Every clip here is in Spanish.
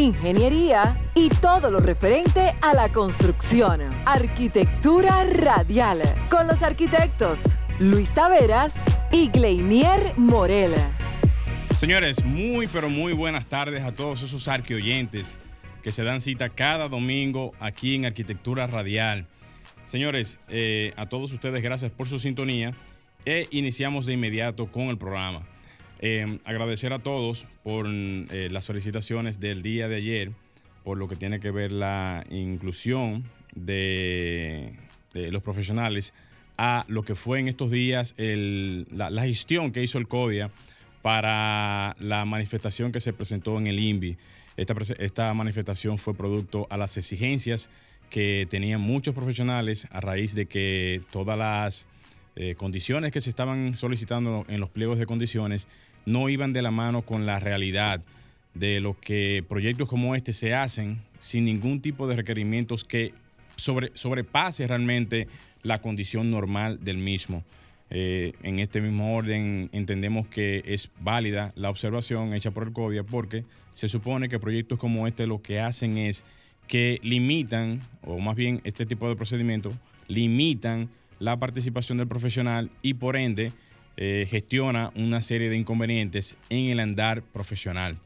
Ingeniería y todo lo referente a la construcción. Arquitectura Radial, con los arquitectos Luis Taveras y Gleinier Morel. Señores, muy pero muy buenas tardes a todos esos arqueoyentes que se dan cita cada domingo aquí en Arquitectura Radial. Señores, eh, a todos ustedes gracias por su sintonía e iniciamos de inmediato con el programa. Eh, agradecer a todos por eh, las felicitaciones del día de ayer, por lo que tiene que ver la inclusión de, los profesionales a lo que fue en estos días la, gestión que hizo el CODIA para la manifestación que se presentó en el INVI. Esta, esta manifestación fue producto a las exigencias que tenían muchos profesionales a raíz de que todas las eh, condiciones que se estaban solicitando en los pliegos de condiciones no iban de la mano con la realidad de lo que proyectos como este se hacen sin ningún tipo de requerimientos que sobre, sobrepase realmente la condición normal del mismo. Eh, en este mismo orden entendemos que es válida la observación hecha por el CODIA porque se supone que proyectos como este lo que hacen es que limitan, o más bien este tipo de procedimientos, limitan la participación del profesional y por ende eh, gestiona una serie de inconvenientes en el andar profesional.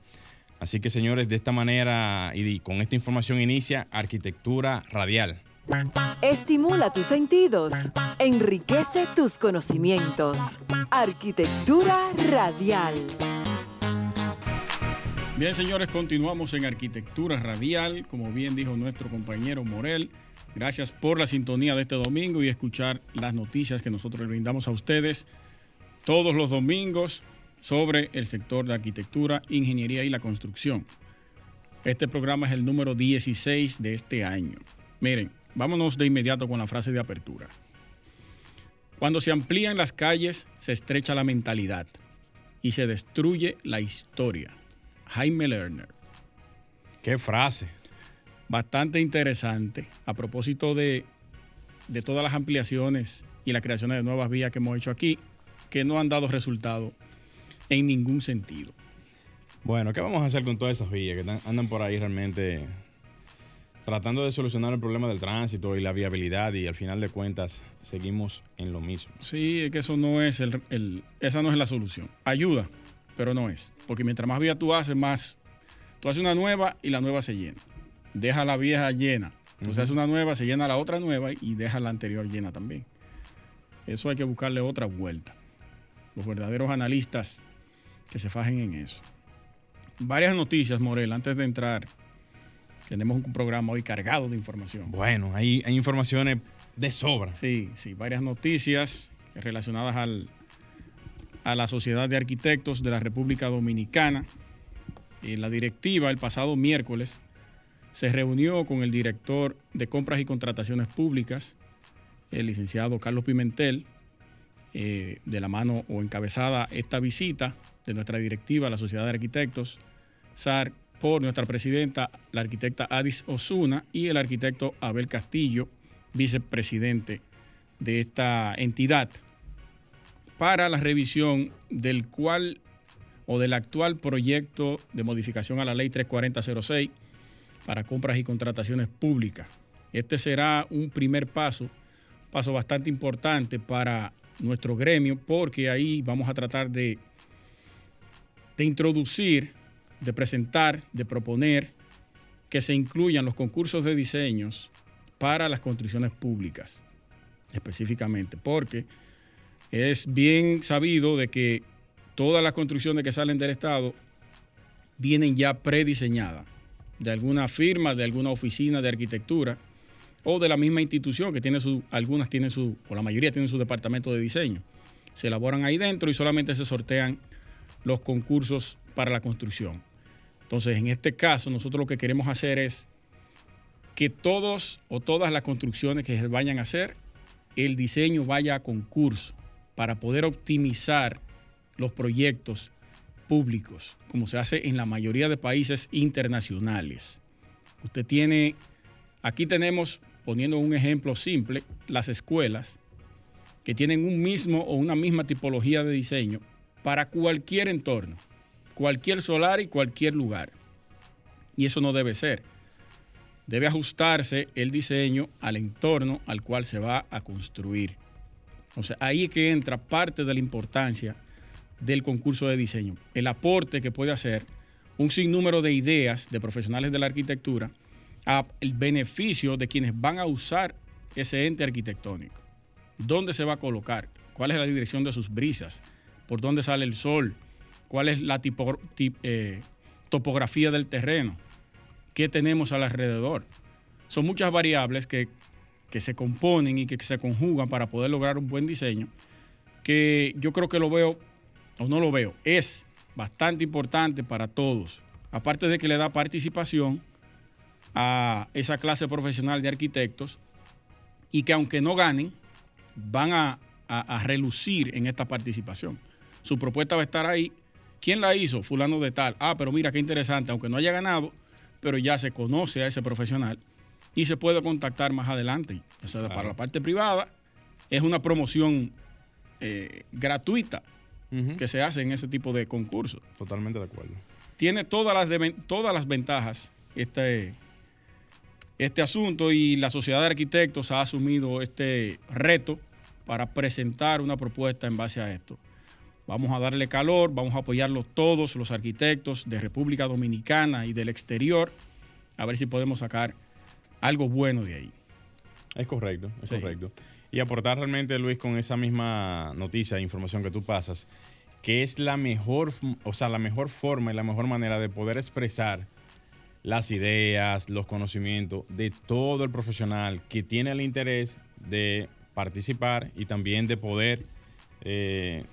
Así que señores, de esta manera y con esta información inicia Arquitectura Radial. Estimula tus sentidos, enriquece tus conocimientos. Arquitectura Radial. Bien, señores, continuamos en Arquitectura Radial, como bien dijo nuestro compañero Morel. Gracias por la sintonía de este domingo y escuchar las noticias que nosotros le brindamos a ustedes todos los domingos sobre el sector de arquitectura, ingeniería y la construcción. Este programa es el número 16 de este año. Miren, vámonos de inmediato con la frase de apertura. Cuando se amplían las calles, se estrecha la mentalidad y se destruye la historia. Jaime Lerner. Qué frase. Bastante interesante a propósito de, todas las ampliaciones y la creación de nuevas vías que hemos hecho aquí, que no han dado resultado en ningún sentido. Bueno, ¿qué vamos a hacer con todas esas vías que andan por ahí realmente tratando de solucionar el problema del tránsito y la viabilidad y al final de cuentas seguimos en lo mismo? Sí, es que eso no es el, esa no es la solución. Ayuda, pero no es. Porque mientras más vía tú haces, más. Tú haces una nueva y la nueva se llena. Deja la vieja llena. Entonces haces una nueva, se llena la otra nueva y deja la anterior llena también. Eso hay que buscarle otra vuelta. Los verdaderos analistas que se fajen en eso. Varias noticias, Morel, antes de entrar. Tenemos un programa hoy cargado de información. Bueno, hay, hay informaciones de sobra. Sí, sí, varias noticias relacionadas al, a la Sociedad de Arquitectos de la República Dominicana. En la directiva el pasado miércoles se reunió con el director de compras y contrataciones públicas, el licenciado Carlos Pimentel, eh, de la mano o encabezada esta visita de nuestra directiva, la Sociedad de Arquitectos, SAR, por nuestra presidenta, la arquitecta Adis Osuna, y el arquitecto Abel Castillo, vicepresidente de esta entidad para la revisión del cual o del actual proyecto de modificación a la ley 34006 para compras y contrataciones públicas. Este será un primer paso, paso bastante importante para nuestro gremio, porque ahí vamos a tratar de, de introducir, de presentar, de proponer que se incluyan los concursos de diseños para las construcciones públicas, específicamente, porque es bien sabido de que todas las construcciones que salen del Estado vienen ya prediseñadas de alguna firma, de alguna oficina de arquitectura o de la misma institución que tiene su, algunas tienen su, o la mayoría tienen su departamento de diseño. Se elaboran ahí dentro y solamente se sortean los concursos para la construcción. Entonces, en este caso, nosotros lo que queremos hacer es que todos o todas las construcciones que se vayan a hacer, el diseño vaya a concurso para poder optimizar los proyectos públicos, como se hace en la mayoría de países internacionales. Usted tiene, aquí tenemos, poniendo un ejemplo simple, las escuelas que tienen un mismo o una misma tipología de diseño para cualquier entorno, cualquier solar y cualquier lugar. Y eso no debe ser. Debe ajustarse el diseño al entorno al cual se va a construir. O sea, ahí es que entra parte de la importancia del concurso de diseño, el aporte que puede hacer un sinnúmero de ideas de profesionales de la arquitectura el beneficio de quienes van a usar ese ente arquitectónico. ¿Dónde se va a colocar? ¿Cuál es la dirección de sus brisas? ¿Por dónde sale el sol? ¿Cuál es la eh, topografía del terreno? ¿Qué tenemos alrededor? Son muchas variables que, que se componen y que se conjugan para poder lograr un buen diseño, que yo creo que lo veo o no lo veo, es bastante importante para todos. Aparte de que le da participación a esa clase profesional de arquitectos y que aunque no ganen, van a, relucir en esta participación. Su propuesta va a estar ahí. ¿Quién la hizo? Fulano de tal. Ah, pero mira qué interesante, aunque no haya ganado, pero ya se conoce a ese profesional y se puede contactar más adelante. O sea, para la parte privada es una promoción eh, gratuita que se hace en ese tipo de concursos. Totalmente de acuerdo. Tiene todas las, todas las ventajas este, este asunto y la Sociedad de Arquitectos ha asumido este reto para presentar una propuesta en base a esto. Vamos a darle calor, vamos a apoyarlo todos los arquitectos de República Dominicana y del exterior, a ver si podemos sacar algo bueno de ahí. Es correcto, es correcto y aportar realmente, Luis, con esa misma noticia e información que tú pasas, que es la mejor, o sea, la mejor forma y la mejor manera de poder expresar las ideas, los conocimientos de todo el profesional que tiene el interés de participar y también de poder, eh,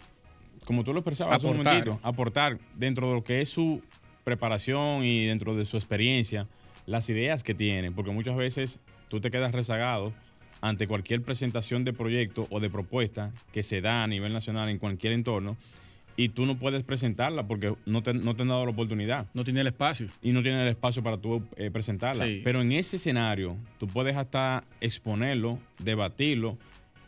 como tú lo expresabas aportar. un momentito, aportar dentro de lo que es su preparación y dentro de su experiencia, las ideas que tiene, porque muchas veces tú te quedas rezagado ante cualquier presentación de proyecto o de propuesta que se da a nivel nacional en cualquier entorno y tú no puedes presentarla porque no te, no te han dado la oportunidad. No tiene el espacio. Y no tiene el espacio para tú eh, presentarla. Pero en ese escenario, tú puedes hasta exponerlo, debatirlo.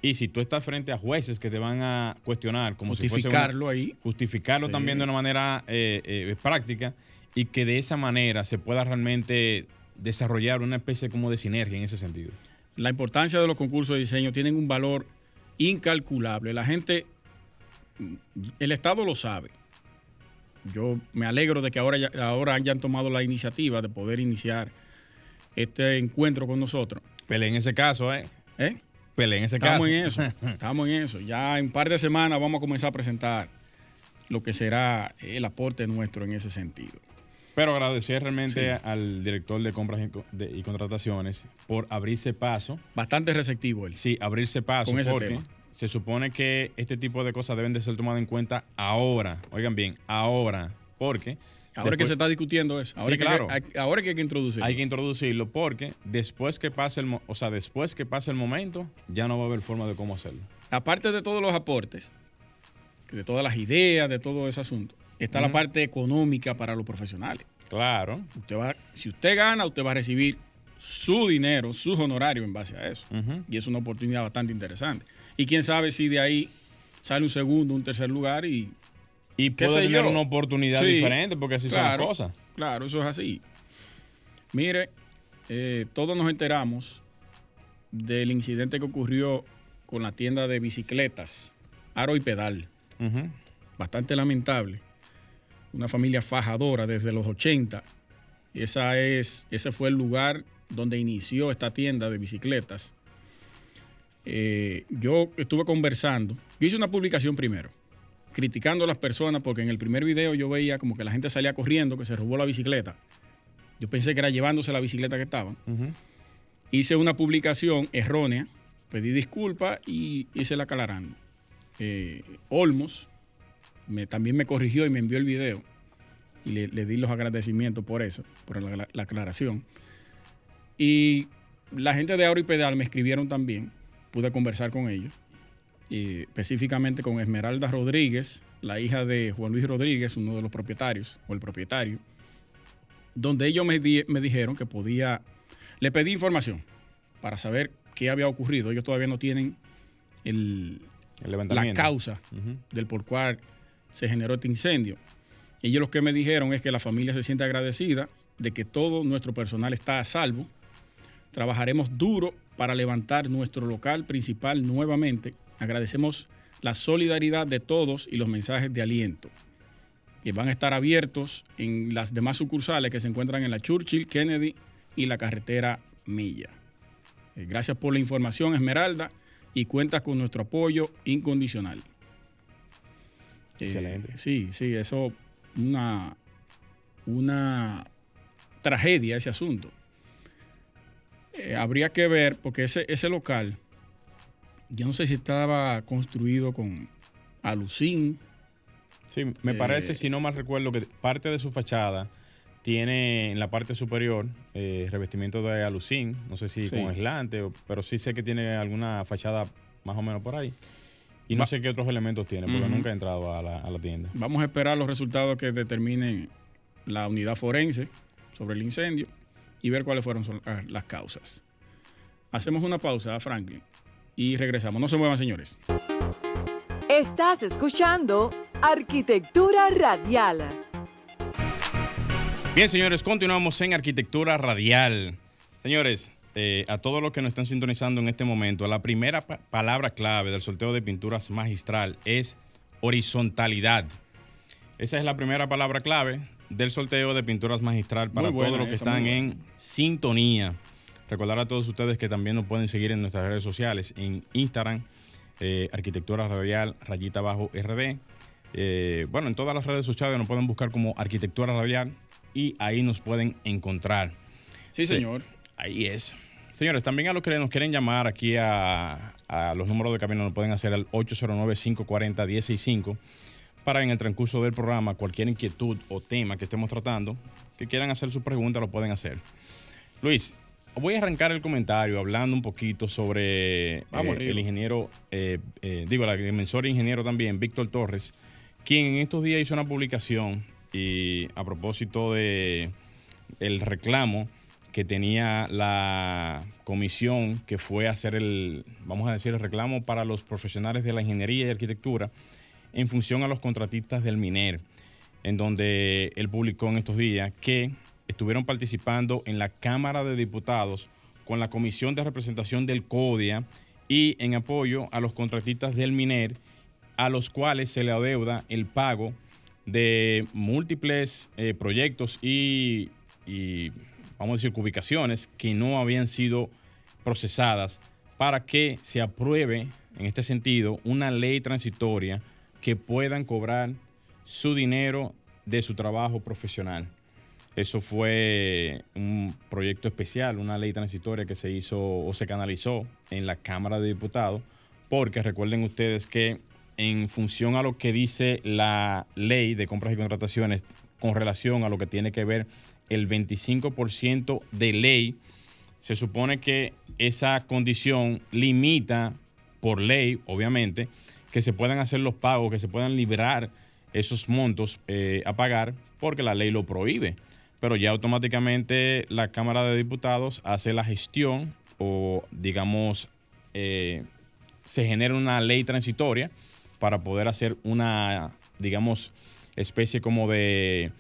Y si tú estás frente a jueces que te van a cuestionar, como si fuese. Justificarlo ahí. Justificarlo también de una manera eh, eh, práctica y que de esa manera se pueda realmente desarrollar una especie como de sinergia en ese sentido la importancia de los concursos de diseño tienen un valor incalculable. La gente, el Estado lo sabe. Yo me alegro de que ahora, ahora hayan tomado la iniciativa de poder iniciar este encuentro con nosotros. Pele en ese caso, ¿eh? ¿Eh? Pele en ese estamos caso. En eso, estamos en eso. Ya en un par de semanas vamos a comenzar a presentar lo que será el aporte nuestro en ese sentido. Pero agradecer realmente al director de compras y, contrataciones por abrirse paso. Bastante receptivo él. Sí, abrirse paso. Con ese porque se supone que este tipo de cosas deben de ser tomadas en cuenta ahora. Oigan bien, ahora. Porque. Ahora que se está discutiendo eso. Ahora, que claro. hay, ahora que hay que introducirlo. Hay que introducirlo porque después que pase el, o sea, después que pase el momento, ya no va a haber forma de cómo hacerlo. Aparte de todos los aportes, de todas las ideas, de todo ese asunto, está la parte económica para los profesionales. Claro. Usted va, si usted gana, usted va a recibir su dinero, sus honorarios en base a eso. Y es una oportunidad bastante interesante. Y quién sabe si de ahí sale un segundo, un tercer lugar y... Y puede tener una oportunidad diferente porque así son las cosas. Claro, eso es así. Mire, eh, todos nos enteramos del incidente que ocurrió con la tienda de bicicletas, Aro y Pedal. Bastante lamentable una familia fajadora desde los 80. Esa es, ese fue el lugar donde inició esta tienda de bicicletas. Eh, yo estuve conversando, yo hice una publicación primero, criticando a las personas porque en el primer video yo veía como que la gente salía corriendo, que se robó la bicicleta. Yo pensé que era llevándose la bicicleta que estaban. Hice una publicación errónea, pedí disculpas y hice la aclarando. Eh, Olmos, también me corrigió y me envió el video. Y le, di los agradecimientos por eso, por la, aclaración. Y la gente de Auro y Pedal me escribieron también, pude conversar con ellos, y específicamente con Esmeralda Rodríguez, la hija de Juan Luis Rodríguez, uno de los propietarios, o el propietario, donde ellos me, me dijeron que podía, le pedí información para saber qué había ocurrido. Ellos todavía no tienen el, la causa del por cual se generó este incendio. Ellos lo que me dijeron es que la familia se siente agradecida de que todo nuestro personal está a salvo. Trabajaremos duro para levantar nuestro local principal nuevamente. Agradecemos la solidaridad de todos y los mensajes de aliento. Que van a estar abiertos en las demás sucursales que se encuentran en la Churchill, Kennedy y la carretera Milla. Eh, gracias por la información, Esmeralda, y cuentas con nuestro apoyo incondicional. Eh, Excelente. sí, sí, eso una, una tragedia ese asunto. Eh, habría que ver, porque ese, ese local, yo no sé si estaba construido con alucín. Sí, me parece, si no mal recuerdo, que parte de su fachada tiene en la parte superior eh, revestimiento de alucín, no sé si con aislante, pero sí sé que tiene alguna fachada más o menos por ahí. Y no sé qué otros elementos tiene, porque nunca he entrado a la, tienda. Vamos a esperar los resultados que determinen la unidad forense sobre el incendio y ver cuáles fueron ah, las causas. Hacemos una pausa, Franklin, y regresamos. No se muevan, señores. Estás escuchando Arquitectura Radial. Bien, señores, continuamos en Arquitectura Radial. Señores, eh, a todos los que nos están sintonizando en este momento, la primera palabra clave del sorteo de pinturas magistral es horizontalidad. Esa es la primera palabra clave del sorteo de pinturas magistral para todos los que están en sintonía. Recordar a todos ustedes que también nos pueden seguir en nuestras redes sociales, en Instagram, eh, Arquitectura Radial, rayita abajo RD. Eh, bueno, en todas las redes sociales nos pueden buscar como Arquitectura Radial y ahí nos pueden encontrar. Sí, señor. ahí es. Señores, también a los que nos quieren llamar aquí a, los números de camino nos pueden hacer al 809-540-165 para en el transcurso del programa cualquier inquietud o tema que estemos tratando, que quieran hacer su pregunta, lo pueden hacer. Luis, voy a arrancar el comentario hablando un poquito sobre eh, el ingeniero, eh, eh, digo, el agrimensor ingeniero también, Víctor Torres, quien en estos días hizo una publicación y a propósito de el reclamo que tenía la comisión que fue a hacer el, vamos a decir, el reclamo para los profesionales de la ingeniería y arquitectura en función a los contratistas del MINER, en donde él publicó en estos días que estuvieron participando en la Cámara de Diputados con la Comisión de Representación del CODIA y en apoyo a los contratistas del MINER, a los cuales se le adeuda el pago de múltiples eh, proyectos y, vamos a decir, ubicaciones que no habían sido procesadas para que se apruebe, en este sentido, una ley transitoria que puedan cobrar su dinero de su trabajo profesional. Eso fue un proyecto especial, una ley transitoria que se hizo o se canalizó en la Cámara de Diputados, porque recuerden ustedes que en función a lo que dice la ley de compras y contrataciones con relación a lo que tiene que ver el 25% de ley, se supone que esa condición limita por ley, obviamente, que se puedan hacer los pagos, que se puedan liberar esos montos eh, a pagar, porque la ley lo prohíbe. Pero ya automáticamente la Cámara de Diputados hace la gestión o, digamos, eh, se genera una ley transitoria para poder hacer una, digamos, especie como de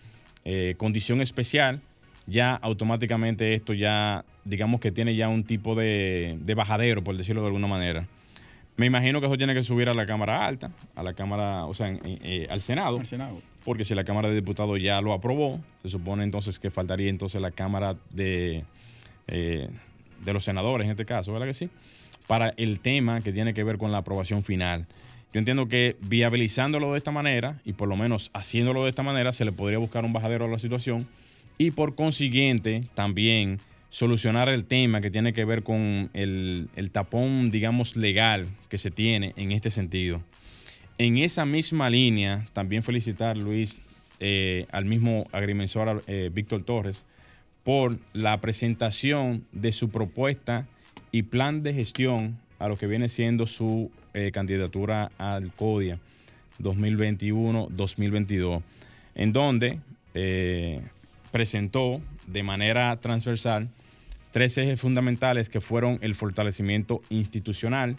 eh, condición especial, ya automáticamente esto ya, digamos que tiene ya un tipo de, bajadero, por decirlo de alguna manera. Me imagino que eso tiene que subir a la Cámara Alta, a la Cámara, o sea, eh, al Senado. Al Senado. Porque si la Cámara de Diputados ya lo aprobó, se supone entonces que faltaría entonces la Cámara de, eh, de los senadores, en este caso, ¿verdad que sí? Para el tema que tiene que ver con la aprobación final. Yo entiendo que viabilizándolo de esta manera y por lo menos haciéndolo de esta manera se le podría buscar un bajadero a la situación y por consiguiente también solucionar el tema que tiene que ver con el, tapón, digamos, legal que se tiene en este sentido. En esa misma línea, también felicitar, Luis, eh, al mismo agrimensor eh, Víctor Torres por la presentación de su propuesta y plan de gestión a lo que viene siendo su eh, candidatura al CODIA 2021-2022, en donde presentó de manera transversal tres ejes fundamentales que fueron el fortalecimiento institucional,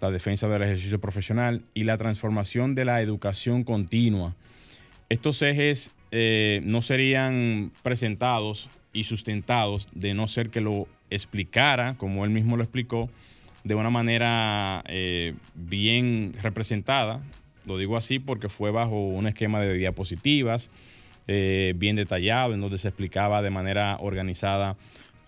la defensa del ejercicio profesional y la transformación de la educación continua. Estos ejes eh, no serían presentados y sustentados de no ser que lo explicara, como él mismo lo explicó, de una manera eh, bien representada. Lo digo así porque fue bajo un esquema de diapositivas, eh, bien detallado, en donde se explicaba de manera organizada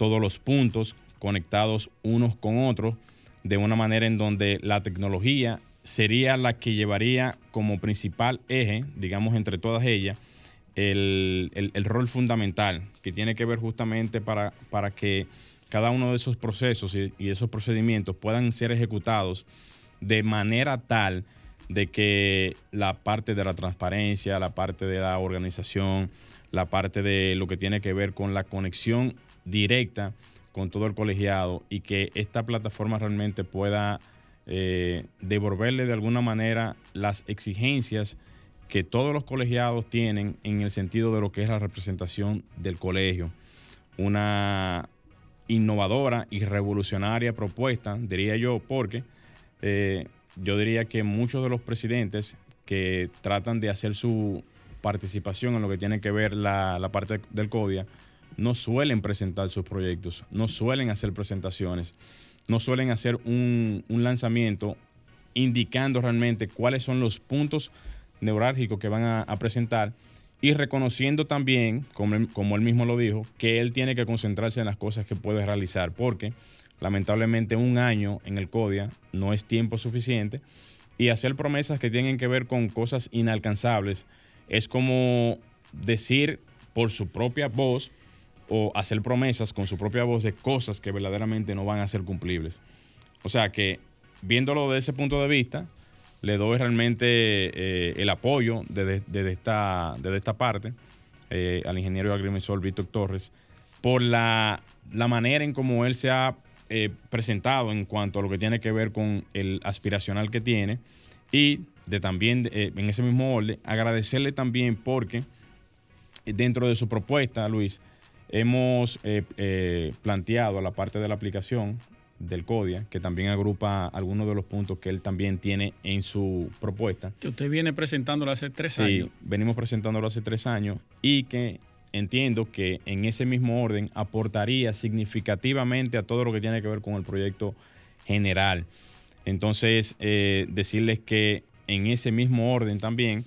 todos los puntos conectados unos con otros, de una manera en donde la tecnología sería la que llevaría como principal eje, digamos, entre todas ellas, el, rol fundamental que tiene que ver justamente para, para que cada uno de esos procesos y, esos procedimientos puedan ser ejecutados de manera tal de que la parte de la transparencia, la parte de la organización, la parte de lo que tiene que ver con la conexión directa con todo el colegiado y que esta plataforma realmente pueda eh, devolverle de alguna manera las exigencias que todos los colegiados tienen en el sentido de lo que es la representación del colegio. Una innovadora y revolucionaria propuesta, diría yo, porque eh, yo diría que muchos de los presidentes que tratan de hacer su participación en lo que tiene que ver la, la parte del CODIA, no suelen presentar sus proyectos, no suelen hacer presentaciones, no suelen hacer un, lanzamiento indicando realmente cuáles son los puntos neurálgicos que van a, presentar y reconociendo también, como como él mismo lo dijo, que él tiene que concentrarse en las cosas que puede realizar, porque lamentablemente un año en el CODIA no es tiempo suficiente y hacer promesas que tienen que ver con cosas inalcanzables es como decir por su propia voz o hacer promesas con su propia voz de cosas que verdaderamente no van a ser cumplibles. O sea que, viéndolo desde ese punto de vista, le doy realmente eh, el apoyo desde, esta, esta parte eh, al ingeniero agrimensor Víctor Torres por la, manera en cómo él se ha eh, presentado en cuanto a lo que tiene que ver con el aspiracional que tiene y de también en ese mismo orden agradecerle también porque dentro de su propuesta, Luis, Hemos eh, eh, planteado la parte de la aplicación del CODIA, que también agrupa algunos de los puntos que él también tiene en su propuesta. Que usted viene presentándolo hace tres años. Sí, venimos presentándolo hace tres años y que entiendo que en ese mismo orden aportaría significativamente a todo lo que tiene que ver con el proyecto general. Entonces, eh, decirles que en ese mismo orden también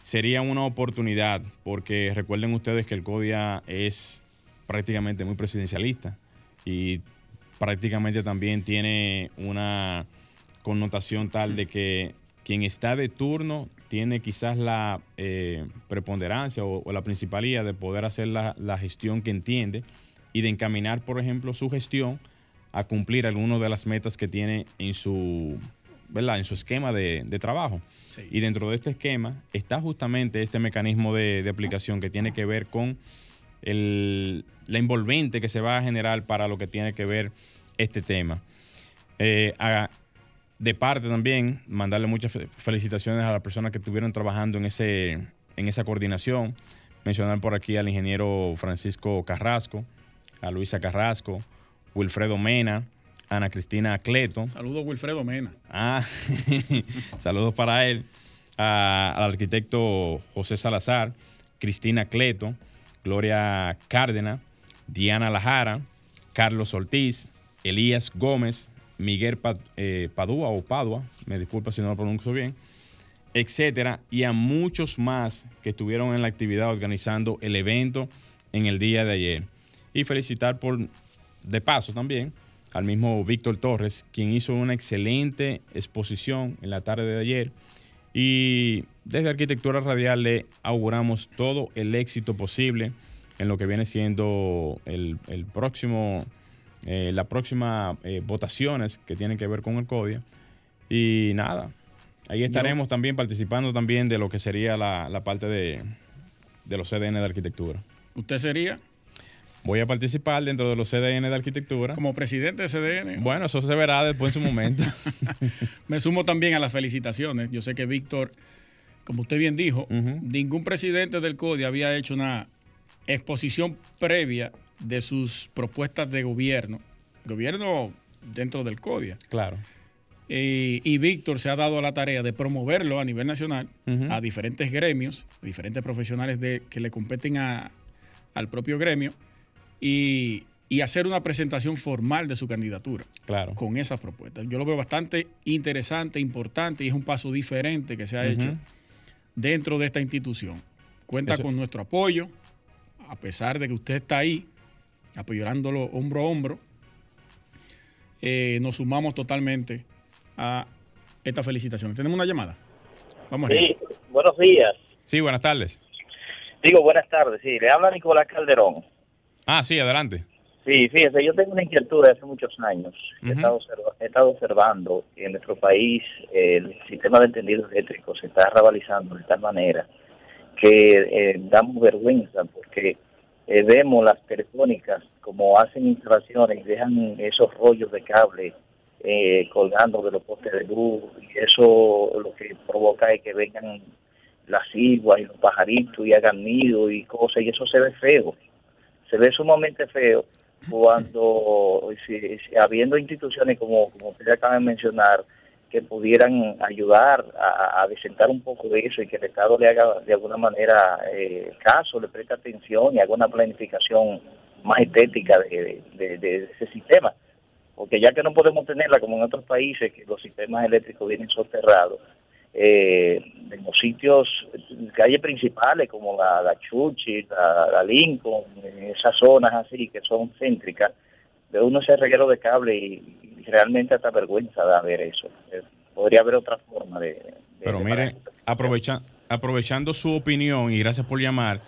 sería una oportunidad, porque recuerden ustedes que el CODIA es prácticamente muy presidencialista y prácticamente también tiene una connotación tal de que quien está de turno tiene quizás la eh, preponderancia o, la principalía de poder hacer la, gestión que entiende y de encaminar, por ejemplo, su gestión a cumplir algunas de las metas que tiene en su, ¿verdad? En su esquema de, trabajo. Y dentro de este esquema está justamente este mecanismo de, de aplicación que tiene que ver con el, la envolvente que se va a generar para lo que tiene que ver este tema. Eh, de parte también, mandarle muchas felicitaciones a las personas que estuvieron trabajando en, ese, en esa coordinación. Mencionar por aquí al ingeniero Francisco Carrasco, a Luisa Carrasco, Wilfredo Mena, Ana Cristina Cleto. Saludos, Wilfredo Mena. Ah, saludos para él. al arquitecto José Salazar, Cristina Cleto, Gloria Cárdenas, Diana Lajara, Carlos Ortiz, Elías Gómez, Miguel eh, Padua o Padua, me disculpa si no lo pronuncio bien, etcétera, y a muchos más que estuvieron en la actividad organizando el evento en el día de ayer. Y felicitar por, de paso también, al mismo Víctor Torres, quien hizo una excelente exposición en la tarde de ayer. Y desde Arquitectura Radial le auguramos todo el éxito posible en lo que viene siendo el, próximo, eh, la próxima eh, votaciones que tienen que ver con el CODIA. Y nada, ahí estaremos también participando también de lo que sería la, parte de, de los CDN de arquitectura. ¿Usted sería? Voy a participar dentro de los CDN de arquitectura. Como presidente de CDN. Bueno, eso se verá después en su momento. Me sumo también a las felicitaciones. Yo sé que Víctor, como usted bien dijo, ningún presidente del CODI había hecho una exposición previa de sus propuestas de gobierno. Gobierno dentro del CODIA. Claro. y Víctor se ha dado la tarea de promoverlo a nivel nacional a diferentes gremios, diferentes profesionales de, que le competen al propio gremio y, hacer una presentación formal de su candidatura claro. con esas propuestas. Yo lo veo bastante interesante, importante y es un paso diferente que se ha hecho dentro de esta institución. Cuenta con nuestro apoyo, a pesar de que usted está ahí apoyándolo hombro a hombro. Eh, nos sumamos totalmente a esta felicitación. ¿Tenemos una llamada? Vamos Sí, buenos días. Sí, buenas tardes. Digo, buenas tardes, sí. Le habla Nicolás Calderón. Ah, sí, adelante. Sí, fíjese, yo tengo una inquietud de hace muchos años. he, estado observando que en nuestro país el sistema de entendidos eléctricos se está rabalizando de tal manera que eh, damos vergüenza porque eh, vemos las telefónicas como hacen instalaciones y dejan esos rollos de cable eh, colgando de los postes de luz y eso lo que provoca es que vengan las iguas y los pajaritos y hagan nido y cosas y eso se ve feo se ve sumamente feo cuando, habiendo instituciones como, como usted acaba de mencionar, que pudieran ayudar a, a desentar un poco de eso y que el Estado le haga de alguna manera eh, caso, le preste atención y haga una planificación más estética de, de ese sistema. Porque ya que no podemos tenerla como en otros países, que los sistemas eléctricos vienen soterrados, eh, en los sitios, calles principales como la, la Chuchi, la, Lincoln, en esas zonas así que son céntricas, de uno ese reguero de cable y, realmente hasta vergüenza de ver eso. Eh, podría haber otra forma de... Pero mire, aprovecha, aprovechando su opinión y gracias por llamar,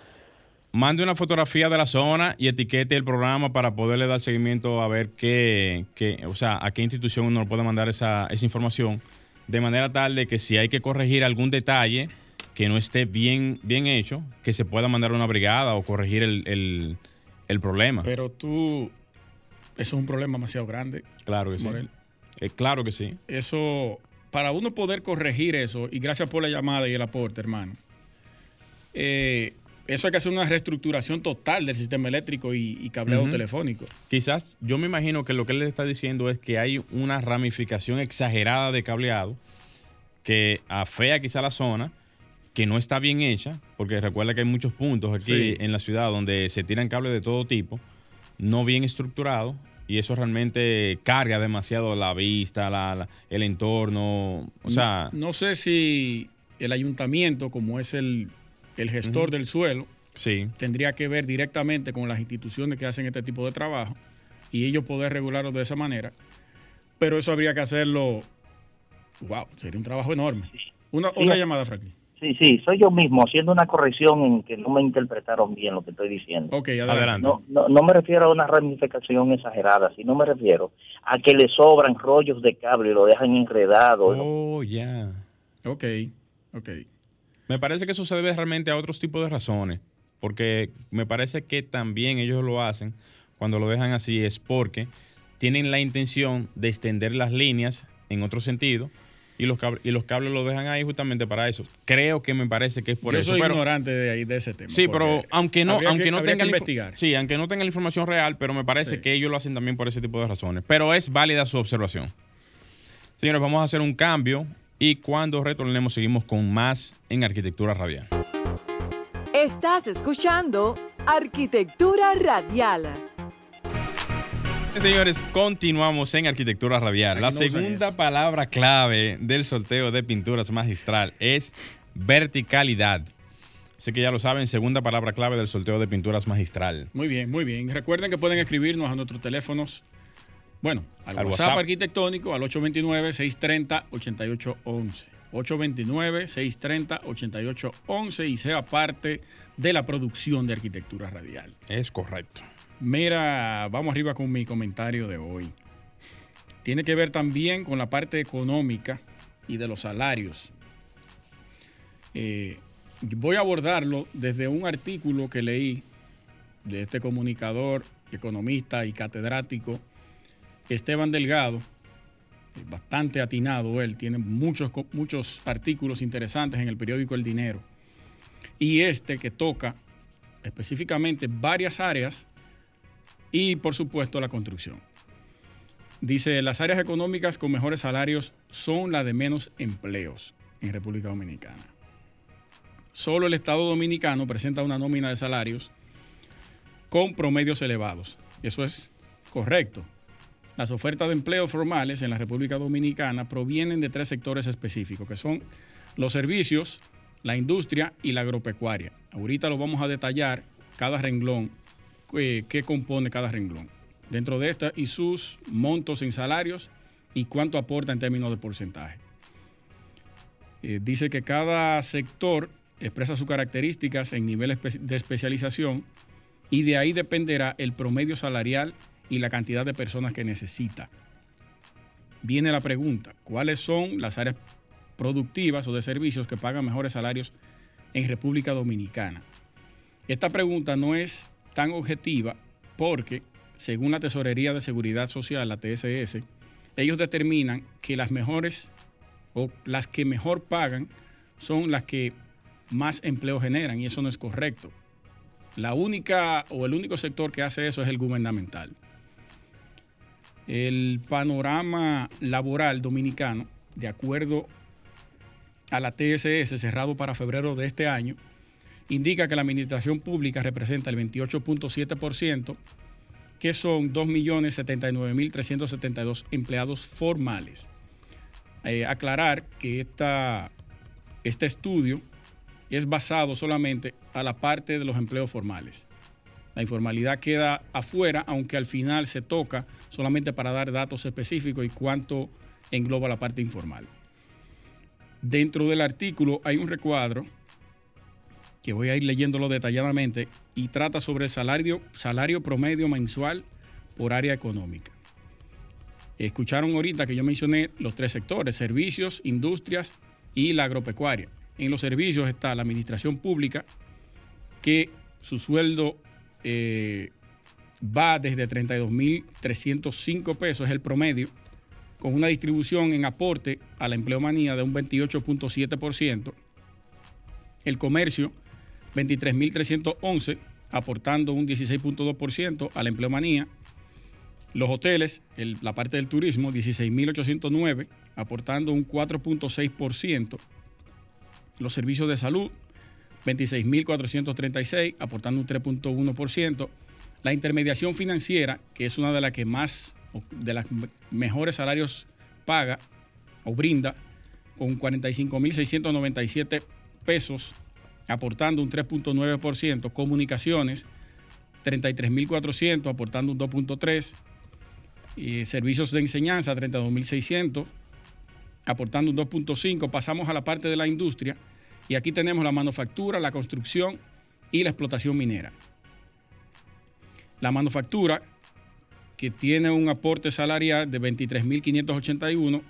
mande una fotografía de la zona y etiquete el programa para poderle dar seguimiento a ver qué, qué o sea, a qué institución uno puede mandar esa, esa información de manera tal de que si hay que corregir algún detalle que no esté bien, bien hecho, que se pueda mandar una brigada o corregir el, problema. Pero tú, eso es un problema demasiado grande. Claro que sí. Eh, claro que sí. Eso, para uno poder corregir eso, y gracias por la llamada y el aporte, hermano, eh, eso hay que hacer una reestructuración total del sistema eléctrico y, cableado telefónico. Quizás yo me imagino que lo que él le está diciendo es que hay una ramificación exagerada de cableado que afea quizá la zona, que no está bien hecha, porque recuerda que hay muchos puntos aquí en la ciudad donde se tiran cables de todo tipo, no bien estructurados, y eso realmente carga demasiado la vista, la, el entorno. O sea. no sé si el ayuntamiento, como es el el gestor del suelo sí. tendría que ver directamente con las instituciones que hacen este tipo de trabajo y ellos poder regularlo de esa manera. Pero eso habría que hacerlo, wow, sería un trabajo enorme. Una, Otra llamada, Franklin. Sí, sí, soy yo mismo haciendo una corrección en que no me interpretaron bien lo que estoy diciendo. Ok, adelante. No, no, me refiero a una ramificación exagerada, sino me refiero a que le sobran rollos de cable y lo dejan enredado. Oh, ya. Ok, ok. Me parece que eso se debe realmente a otros tipos de razones, porque me parece que también ellos lo hacen cuando lo dejan así es porque tienen la intención de extender las líneas en otro sentido y los cables, y los cables lo dejan ahí justamente para eso. Creo que me parece que es por eso. Yo soy ignorante de ahí de ese tema. Sí, pero aunque no, aunque no tenga investigar. Sí, aunque no tenga la información real, pero me parece que ellos lo hacen también por ese tipo de razones. Pero es válida su observación. Señores, vamos a hacer un cambio y cuando retornemos seguimos con más en Arquitectura Radial. Estás escuchando Arquitectura Radial. Señores, continuamos en Arquitectura Radial. La segunda palabra clave del sorteo de pinturas magistral es verticalidad. Sé que ya lo saben, segunda palabra clave del sorteo de pinturas magistral. Muy bien, muy bien. Recuerden que pueden escribirnos a nuestros teléfonos bueno, al, WhatsApp, arquitectónico al 829-630-8811. 829-630-8811 y sea parte de la producción de arquitectura radial. Es correcto. Mira, vamos arriba con mi comentario de hoy. Tiene que ver también con la parte económica y de los salarios. Eh, voy a abordarlo desde un artículo que leí de este comunicador, economista y catedrático Esteban Delgado, bastante atinado él, tiene muchos, muchos artículos interesantes en el periódico El Dinero. Y este que toca específicamente varias áreas y por supuesto la construcción. Dice, las áreas económicas con mejores salarios son las de menos empleos en República Dominicana. Solo el Estado Dominicano presenta una nómina de salarios con promedios elevados. Eso es correcto. Las ofertas de empleo formales en la República Dominicana provienen de tres sectores específicos, que son los servicios, la industria y la agropecuaria. Ahorita lo vamos a detallar cada renglón, eh, qué compone cada renglón. Dentro de esta y sus montos en salarios y cuánto aporta en términos de porcentaje. Eh, dice que cada sector expresa sus características en nivel de especialización y de ahí dependerá el promedio salarial y la cantidad de personas que necesita. Viene la pregunta, ¿cuáles son las áreas productivas o de servicios que pagan mejores salarios en República Dominicana? Esta pregunta no es tan objetiva porque, según la Tesorería de Seguridad Social, la TSS, ellos determinan que las mejores o las que mejor pagan son las que más empleo generan y eso no es correcto. La única o el único sector que hace eso es el gubernamental el panorama laboral dominicano, de acuerdo a la TSS cerrado para febrero de este año, indica que la administración pública representa el 28.7%, que son 2.079.372 empleados formales. Eh, aclarar que esta, este estudio es basado solamente a la parte de los empleos formales. La informalidad queda afuera, aunque al final se toca solamente para dar datos específicos y cuánto engloba la parte informal. Dentro del artículo hay un recuadro que voy a ir leyéndolo detalladamente y trata sobre el salario, promedio mensual por área económica. Escucharon ahorita que yo mencioné los tres sectores, servicios, industrias y la agropecuaria. En los servicios está la administración pública, que su sueldo eh, va desde 32.305 pesos, es el promedio, con una distribución en aporte a la empleomanía de un 28.7%. El comercio, 23.311, aportando un 16.2% a la empleomanía. Los hoteles, la parte del turismo, 16.809, aportando un 4.6%. Los servicios de salud, 26.436, aportando un 3.1%. La intermediación financiera, que es una de las que más, de las mejores salarios paga o brinda, con 45.697 pesos, aportando un 3.9%. Comunicaciones, 33.400, aportando un 2.3%. Y servicios de enseñanza, 32.600, aportando un 2.5%. Pasamos a la parte de la industria y aquí tenemos la manufactura, la construcción y la explotación minera. La manufactura, que tiene un aporte salarial de 23.581,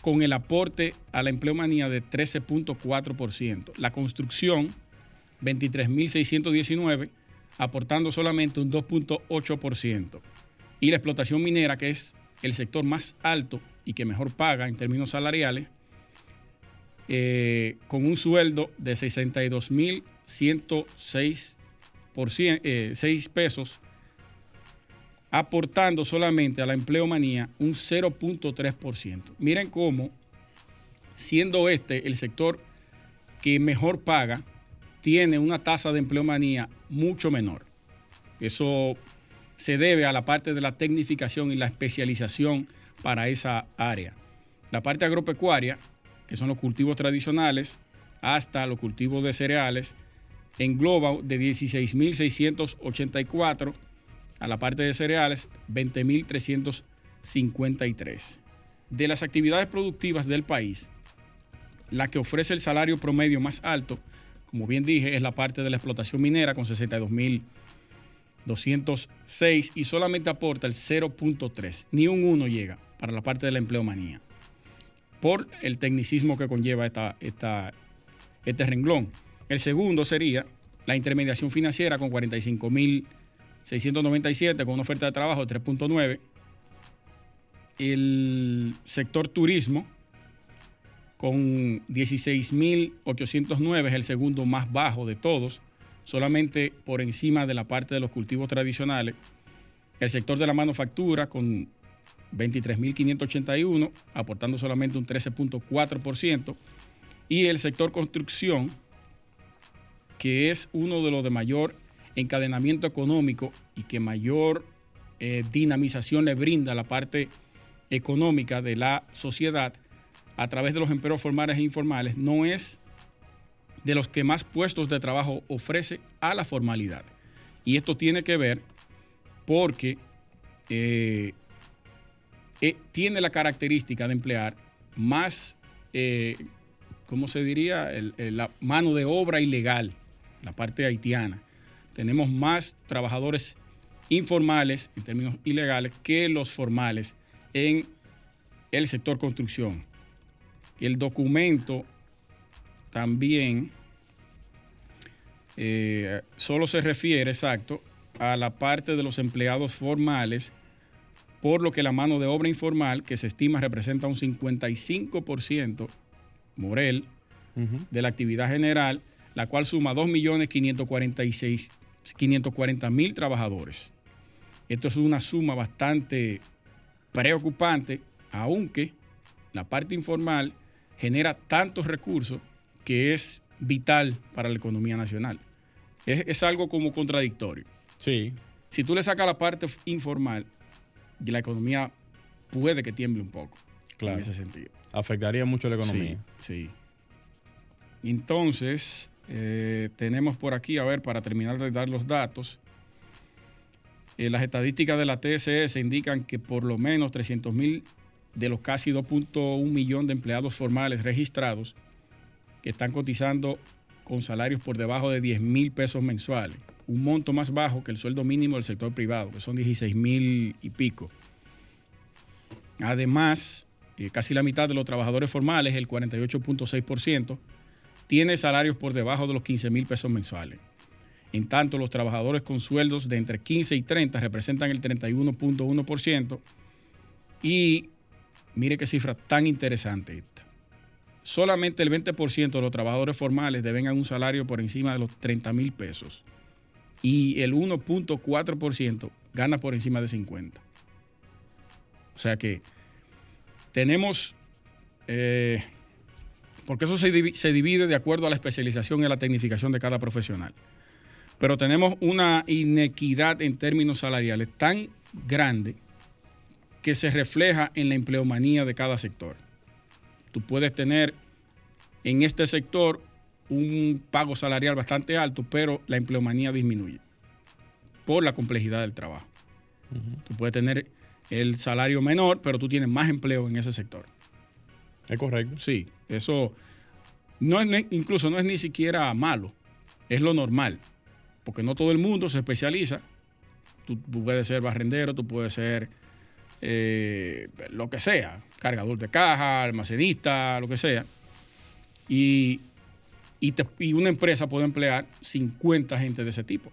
con el aporte a la empleomanía de 13.4%. La construcción, 23.619, aportando solamente un 2.8%. Y la explotación minera, que es el sector más alto y que mejor paga en términos salariales, eh, con un sueldo de 62.106 eh, pesos, aportando solamente a la empleomanía un 0.3%. Miren cómo, siendo este el sector que mejor paga, tiene una tasa de empleomanía mucho menor. Eso se debe a la parte de la tecnificación y la especialización para esa área. La parte agropecuaria que son los cultivos tradicionales, hasta los cultivos de cereales, engloba de 16.684 a la parte de cereales, 20.353. De las actividades productivas del país, la que ofrece el salario promedio más alto, como bien dije, es la parte de la explotación minera con 62.206 y solamente aporta el 0.3, ni un 1 llega para la parte de la empleomanía por el tecnicismo que conlleva esta, este renglón. El segundo sería la intermediación financiera con 45 mil 697 con una oferta de trabajo de 3.9. El sector turismo con 16.809 es el segundo más bajo de todos, solamente por encima de la parte de los cultivos tradicionales. El sector de la manufactura con 23.581, aportando solamente un 13.4%. Y el sector construcción, que es uno de los de mayor encadenamiento económico y que mayor eh, dinamización le brinda la parte económica de la sociedad a través de los empleos formales e informales, no es de los que más puestos de trabajo ofrece a la formalidad. Y esto tiene que ver porque eh, eh, tiene la característica de emplear más, eh, ¿cómo se diría? la mano de obra ilegal, la parte haitiana. Tenemos más trabajadores informales en términos ilegales que los formales en el sector construcción. El documento también eh, solo se refiere, exacto, a la parte de los empleados formales por lo que la mano de obra informal, que se estima representa un 55%, Morel, de la actividad general, la cual suma 2.540.000 trabajadores. Esto es una suma bastante preocupante, aunque la parte informal genera tantos recursos que es vital para la economía nacional. Es, es algo como contradictorio. Sí. Si tú le sacas la parte informal, y la economía puede que tiemble un poco. Claro. En ese sentido. Afectaría mucho la economía. Sí. Entonces, eh, tenemos por aquí, a ver, para terminar de dar los datos, eh, las estadísticas de la TSS indican que por lo menos 300 mil de los casi 2.1 millones de empleados formales registrados que están cotizando con salarios por debajo de 10 mil pesos mensuales un monto más bajo que el sueldo mínimo del sector privado, que son 16 mil y pico. Además, eh, casi la mitad de los trabajadores formales, el 48.6%, tiene salarios por debajo de los 15 mil pesos mensuales. En tanto, los trabajadores con sueldos de entre 15 y 30 representan el 31.1%. Y mire qué cifra tan interesante esta. Solamente el 20% de los trabajadores formales deben un salario por encima de los 30 mil pesos y el 1.4% gana por encima de 50. O sea que tenemos, eh, porque eso se, divide de acuerdo a la especialización y a la tecnificación de cada profesional, pero tenemos una inequidad en términos salariales tan grande que se refleja en la empleomanía de cada sector. Tú puedes tener en este sector un pago salarial bastante alto, pero la empleomanía disminuye por la complejidad del trabajo. Tú puedes tener el salario menor, pero tú tienes más empleo en ese sector. ¿Es correcto? Sí, eso no es, incluso no es ni siquiera malo, es lo normal, porque no todo el mundo se especializa. Tú, puedes ser barrendero, tú puedes ser eh, lo que sea, cargador de caja, almacenista, lo que sea. Y y, una empresa puede emplear 50 gente de ese tipo.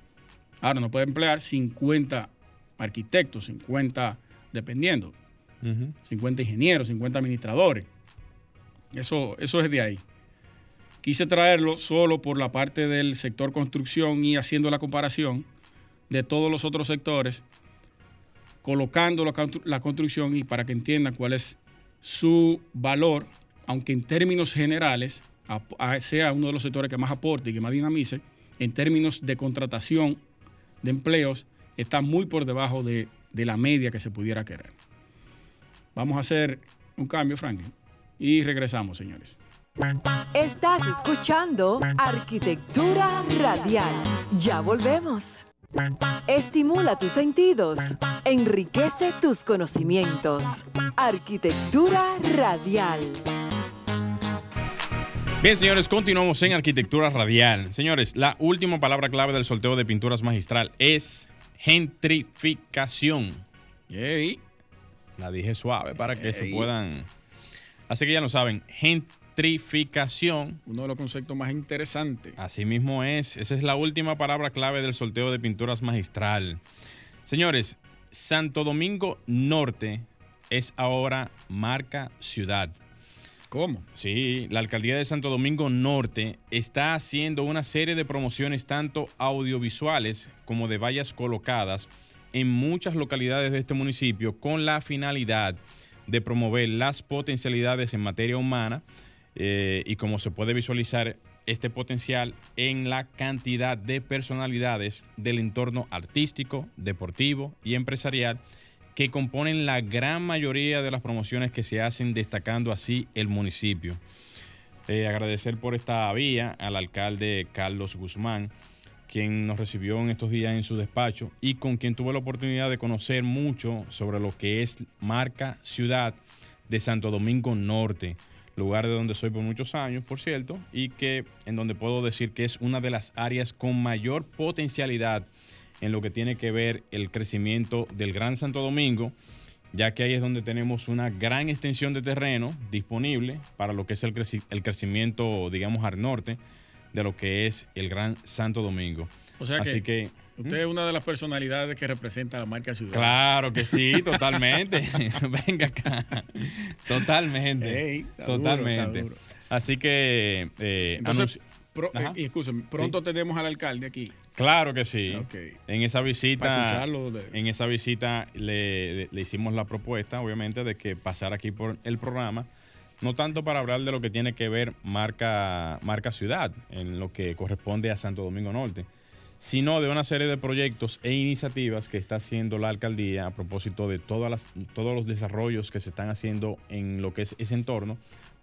Ahora no puede emplear 50 arquitectos, 50 dependiendo, 50 ingenieros, 50 administradores. Eso, eso es de ahí. Quise traerlo solo por la parte del sector construcción y haciendo la comparación de todos los otros sectores, colocando la, la construcción y para que entiendan cuál es su valor, aunque en términos generales sea uno de los sectores que más aporte y que más dinamice, en términos de contratación de empleos, está muy por debajo de, la media que se pudiera querer. Vamos a hacer un cambio, Franklin, y regresamos, señores. Estás escuchando Arquitectura Radial. Ya volvemos. Estimula tus sentidos, enriquece tus conocimientos. Arquitectura Radial. Bien, señores, continuamos en arquitectura radial. Señores, la última palabra clave del sorteo de pinturas magistral es gentrificación. Yay. La dije suave para que se puedan. Así que ya lo saben, electrificación. Uno de los conceptos más interesantes. Así mismo es. Esa es la última palabra clave del sorteo de pinturas magistral. Señores, Santo Domingo Norte es ahora marca ciudad. ¿Cómo? Sí, la alcaldía de Santo Domingo Norte está haciendo una serie de promociones tanto audiovisuales como de vallas colocadas en muchas localidades de este municipio con la finalidad de promover las potencialidades en materia humana eh, y como se puede visualizar este potencial en la cantidad de personalidades del entorno artístico, deportivo y empresarial que componen la gran mayoría de las promociones que se hacen, destacando así el municipio. Eh, agradecer por esta vía al alcalde Carlos Guzmán, quien nos recibió en estos días en su despacho y con quien tuve la oportunidad de conocer mucho sobre lo que es marca ciudad de Santo Domingo Norte, lugar de donde soy por muchos años, por cierto, y que en donde puedo decir que es una de las áreas con mayor potencialidad en lo que tiene que ver el crecimiento del Gran Santo Domingo, ya que ahí es donde tenemos una gran extensión de terreno disponible para lo que es el, crecimiento, digamos, al norte de lo que es el Gran Santo Domingo. O sea Así que, Usted ¿Mm? es una de las personalidades que representa la marca ciudad. Claro que sí, totalmente. Venga acá. Totalmente. totalmente. Así que. Eh, Entonces, eh, pronto tenemos al alcalde aquí. Claro que sí. En esa visita, en esa visita le, hicimos la propuesta, obviamente, de que pasara aquí por el programa, no tanto para hablar de lo que tiene que ver marca, marca ciudad, en lo que corresponde a Santo Domingo Norte, sino de una serie de proyectos e iniciativas que está haciendo la alcaldía a propósito de todas las, todos los desarrollos que se están haciendo en lo que es ese entorno,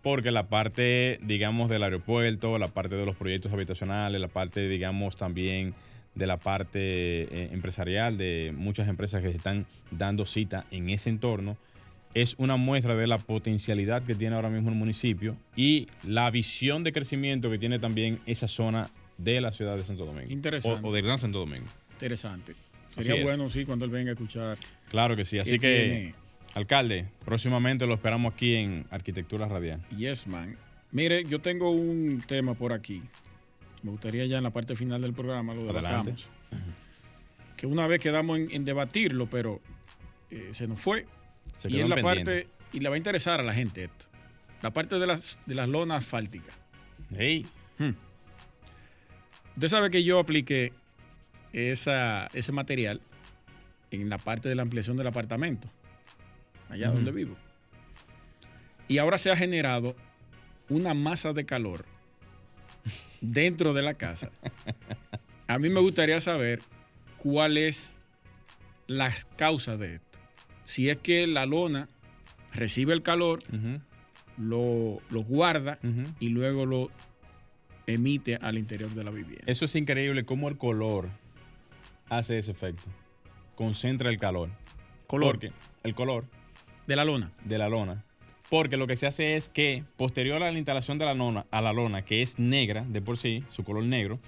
porque la parte, digamos, del aeropuerto, la parte de los proyectos habitacionales, la parte, digamos, también de la parte eh, empresarial, de muchas empresas que se están dando cita en ese entorno, es una muestra de la potencialidad que tiene ahora mismo el municipio y la visión de crecimiento que tiene también esa zona de la ciudad de Santo Domingo. Interesante. O, del Gran Santo Domingo. Interesante. Sería bueno, sí, cuando él venga a escuchar. Claro que sí. Así que, alcalde, próximamente lo esperamos aquí en Arquitectura Radial. Yes, man. Mire, yo tengo un tema por aquí. Me gustaría ya en la parte final del programa lo debatamos. Que una vez quedamos en, debatirlo, pero eh, se nos fue. y en la parte, y le va a interesar a la gente esto. La parte de las, de las lonas asfálticas. Hey. Hmm. Usted sabe que yo apliqué esa, ese material en la parte de la ampliación del apartamento, allá donde vivo. Y ahora se ha generado una masa de calor dentro de la casa. A mí me gustaría saber cuál es las causas de esto. Si es que la lona recibe el calor, lo, guarda y luego lo emite al interior de la vivienda. Eso es increíble cómo el color hace ese efecto. Concentra el calor. ¿Color? Porque el color. De la lona. De la lona. Porque lo que se hace es que, posterior a la instalación de la lona, a la lona, que es negra de por sí, su color negro,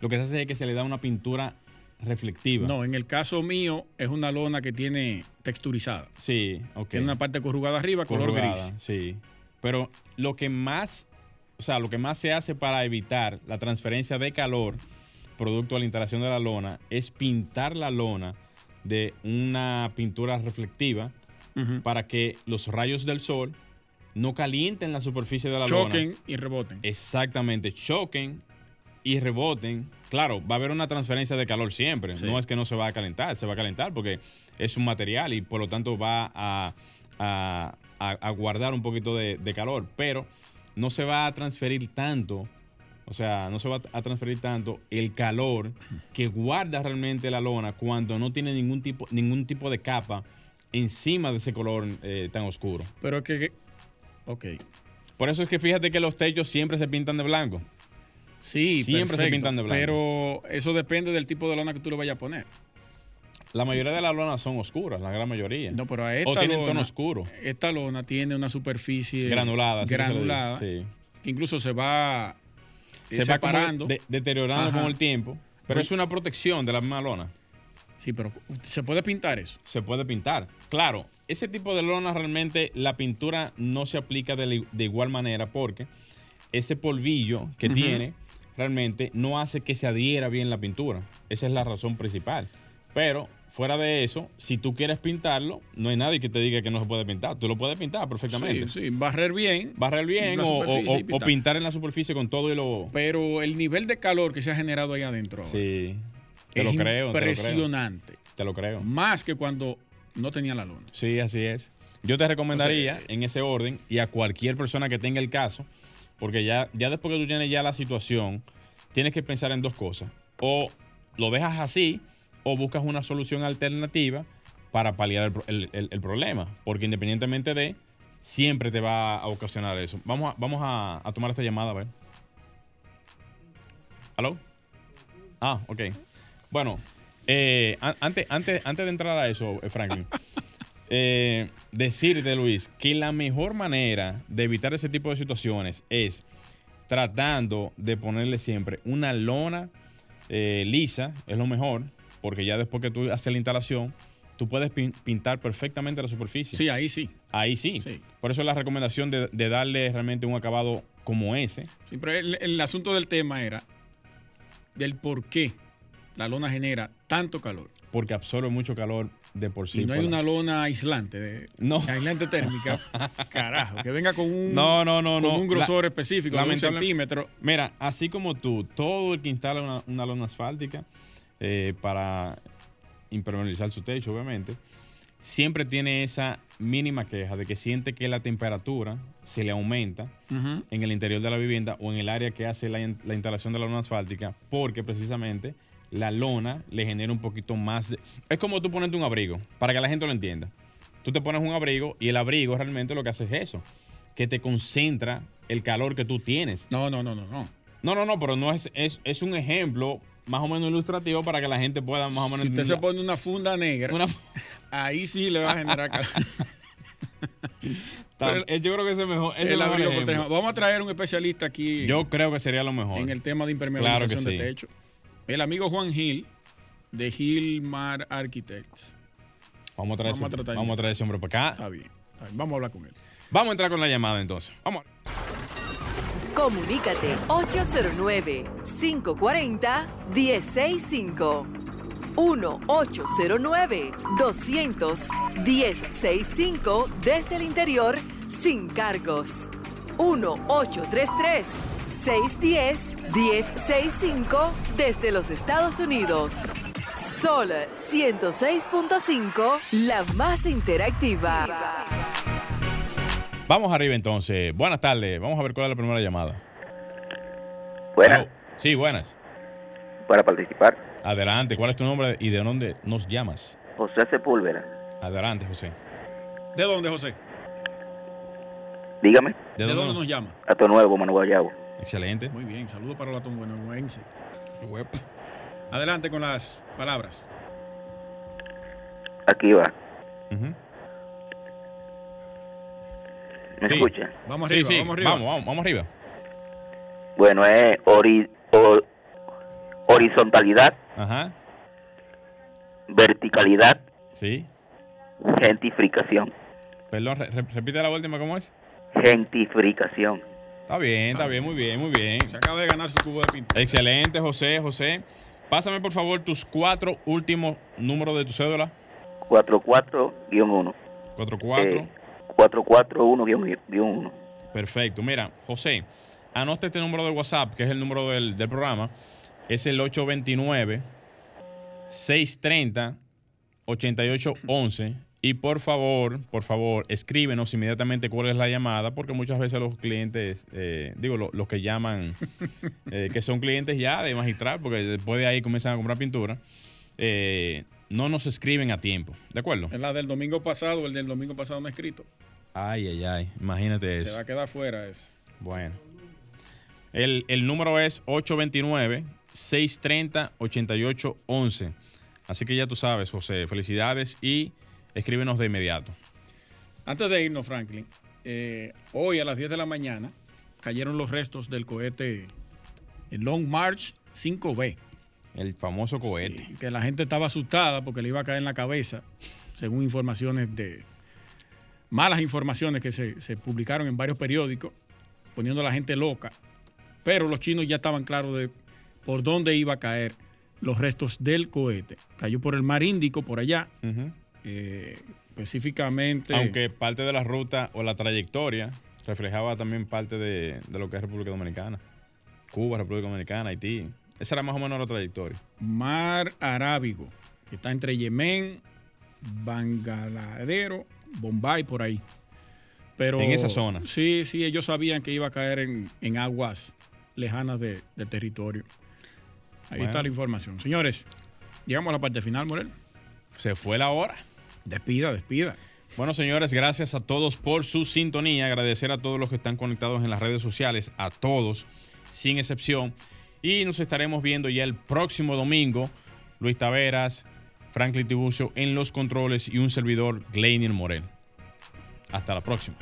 lo que se hace es que se le da una pintura reflectiva. No, en el caso mío es una lona que tiene texturizada. Sí, ok. Tiene una parte corrugada arriba, color gris. Sí. Pero lo que más o sea, lo que más se hace para evitar la transferencia de calor producto de la instalación de la lona es pintar la lona de una pintura reflectiva para que los rayos del sol no calienten la superficie de la lona. Choquen y reboten. Exactamente, choquen y reboten. Claro, va a haber una transferencia de calor siempre. No es que no se va a calentar, se va a calentar porque es un material y por lo tanto va a, guardar un poquito de, de calor. Pero no se va a transferir tanto, o sea, no se va a transferir tanto el calor que guarda realmente la lona cuando no tiene ningún tipo, ningún tipo de capa encima de ese color eh, tan oscuro. Pero que, ok. Por eso es que fíjate que los techos siempre se pintan de blanco. Sí, siempre se pintan de blanco. Pero eso depende del tipo de lona que tú le vayas a poner. La mayoría de las lonas son oscuras, la gran mayoría. No, pero a esta o tienen tono oscuro. Esta lona tiene una superficie granulada. Granulada. Sí. Incluso se va se va separando. deteriorando con el tiempo. Pero pues es una protección de la misma lona. Sí, pero ¿se puede pintar eso? Se puede pintar. Claro, ese tipo de lona realmente la pintura no se aplica de, de igual manera porque ese polvillo que tiene realmente no hace que se adhiera bien la pintura. Esa es la razón principal. Pero fuera de eso, si tú quieres pintarlo, no hay nadie que te diga que no se puede pintar. Tú lo puedes pintar perfectamente. Sí, sí, barrer bien. Barrer bien o, superficie o- pintar. pintar en la superficie con todo y lo... Pero el nivel de calor que se ha generado ahí adentro ahora Sí, te es lo creo, te lo creo. impresionante. Te lo creo. Más que cuando no tenía la luna. Sí, así es. Yo te recomendaría en ese orden y a cualquier persona que tenga el caso, porque ya, ya después que tú tienes ya la situación, tienes que pensar en dos cosas. O lo dejas así o buscas una solución alternativa para paliar el, pro- el- el- el problema, porque independientemente de, siempre te va a ocasionar eso. Vamos a, vamos a, a tomar esta llamada, a ver. ¿Aló? Ah, ok. Bueno, eh, an- antes, antes, antes de entrar a eso, eh, Franklin, eh, decirte, Luis, que la mejor manera de evitar ese tipo de situaciones es tratando de ponerle siempre una lona eh, lisa, es lo mejor, porque ya después que tú haces la instalación, tú puedes pin- pintar perfectamente la superficie. Sí, ahí sí. Ahí sí. Sí. Por eso es la recomendación de, de darle realmente un acabado como ese. Sí, pero el, el asunto del tema era del por qué la lona genera tanto calor. porque absorbe mucho calor de por sí. y no hay una lona aislante, de, No. aislante térmica. Carajo, que venga con un, No, no, no, con no. un grosor La- específico, de un centímetro. Mira, así como tú, todo el que instala una, una lona asfáltica eh, para impermeabilizar su techo, obviamente, siempre tiene esa mínima queja de que siente que la temperatura se le aumenta en el interior de la vivienda o en el área que hace la, la instalación de la lona asfáltica, porque precisamente la lona le genera un poquito más de... Es como tú ponerte un abrigo, para que la gente lo entienda. Tú te pones un abrigo y el abrigo realmente lo que hace es eso, que te concentra el calor que tú tienes. No, no, no, no, no. No, no, no, pero no es, es, es un ejemplo más o menos ilustrativo para que la gente pueda más o menos Si usted se pone una funda negra, Una- ahí sí le va a generar calor. Eh, yo creo que ese es mejor. ese El mejor abrigo. Vamos a traer un especialista aquí Yo creo que sería lo mejor. en el tema de impermeabilización Claro que de techo. El amigo Juan Gil, de Gil Mar Architects. Vamos a traer, Vamos a ese, tratar vamos a traer ese hombre para acá. Está bien. Está bien, Vamos a hablar con él. Vamos a entrar con la llamada entonces. Vamos. Comunícate 809-540-1065. 1-809-200-1065 desde el interior sin cargos. 1-833-610-1065 desde los Estados Unidos. Sol 106.5, la más interactiva. Vamos arriba entonces. Buenas tardes. Vamos a ver cuál es la primera llamada. Buenas. Sí, buenas. para participar. Adelante. ¿Cuál es tu nombre y de dónde nos llamas? José Sepúlveda. Adelante, José. ¿De dónde, José? Dígame, ¿De, dónde nos llama? Ato Nuevo, Manu Guayabo. Excelente. Muy bien, saludos para la buenoense. Adelante con las palabras. Aquí va. ¿Me Sí. escucha? Vamos arriba, sí. vamos arriba. Vamos, vamos, vamos arriba. Bueno, es ori- horizontalidad, Ajá. verticalidad, Sí. gentrificación. Perdón, re- re- repite la última, ¿cómo es? Gentrificación. Está bien, está bien, muy bien, muy bien. Se acaba de ganar su cubo de pintura. Excelente, José, José. Pásame por favor tus cuatro últimos números de tu cédula. 44-1. 44. Eh, 441-1. Perfecto. Mira, José, anota este número de WhatsApp, que es el número del, del programa. Es el 829-630-8811. Y por favor, por favor, escríbenos inmediatamente cuál es la llamada, porque muchas veces los clientes, eh, digo, lo- los que llaman, eh, que son clientes ya de magistral, porque después de ahí comienzan a comprar pintura, eh, no nos escriben a tiempo. ¿De acuerdo? Es la del domingo pasado, el del domingo pasado no ha escrito. Ay, ay, ay. Imagínate eso. Se va a quedar fuera ese. Bueno. El, el número es 829-630-8811. Así que ya tú sabes, José. Felicidades y escríbenos de inmediato. Antes de irnos, Franklin, eh, hoy a las 10 de la mañana cayeron los restos del cohete el Long March 5B. El famoso cohete. que la gente estaba asustada porque le iba a caer en la cabeza, según informaciones de malas informaciones que se, se publicaron en varios periódicos, poniendo a la gente loca, pero los chinos ya estaban claros de por dónde iba a caer los restos del cohete. Cayó por el mar Índico, por allá, eh, específicamente. Aunque parte de la ruta o la trayectoria reflejaba también parte de, de lo que es República Dominicana. Cuba, República Dominicana, Haití. Esa era más o menos la trayectoria. Mar Arábigo, que está entre Yemen, Bangaladero, Bombay, por ahí. Pero, En esa zona. Sí, sí, ellos sabían que iba a caer en, en aguas lejanas de- del territorio. Ahí Bueno. está la información. Señores, llegamos a la parte final, Morel. Se fue la hora. Despida, despida. Bueno, señores, gracias a todos por su sintonía. Agradecer a todos los que están conectados en las redes sociales, a todos, sin excepción. Y nos estaremos viendo ya el próximo domingo. Luis Taveras, Franklin Tiburcio en los controles y un servidor, Gleinier Morel. Hasta la próxima.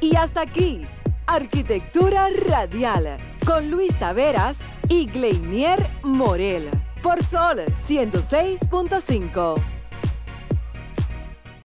Y hasta aquí, Arquitectura Radial, con Luis Taveras y Gleinier Morel, por Sol 106.5.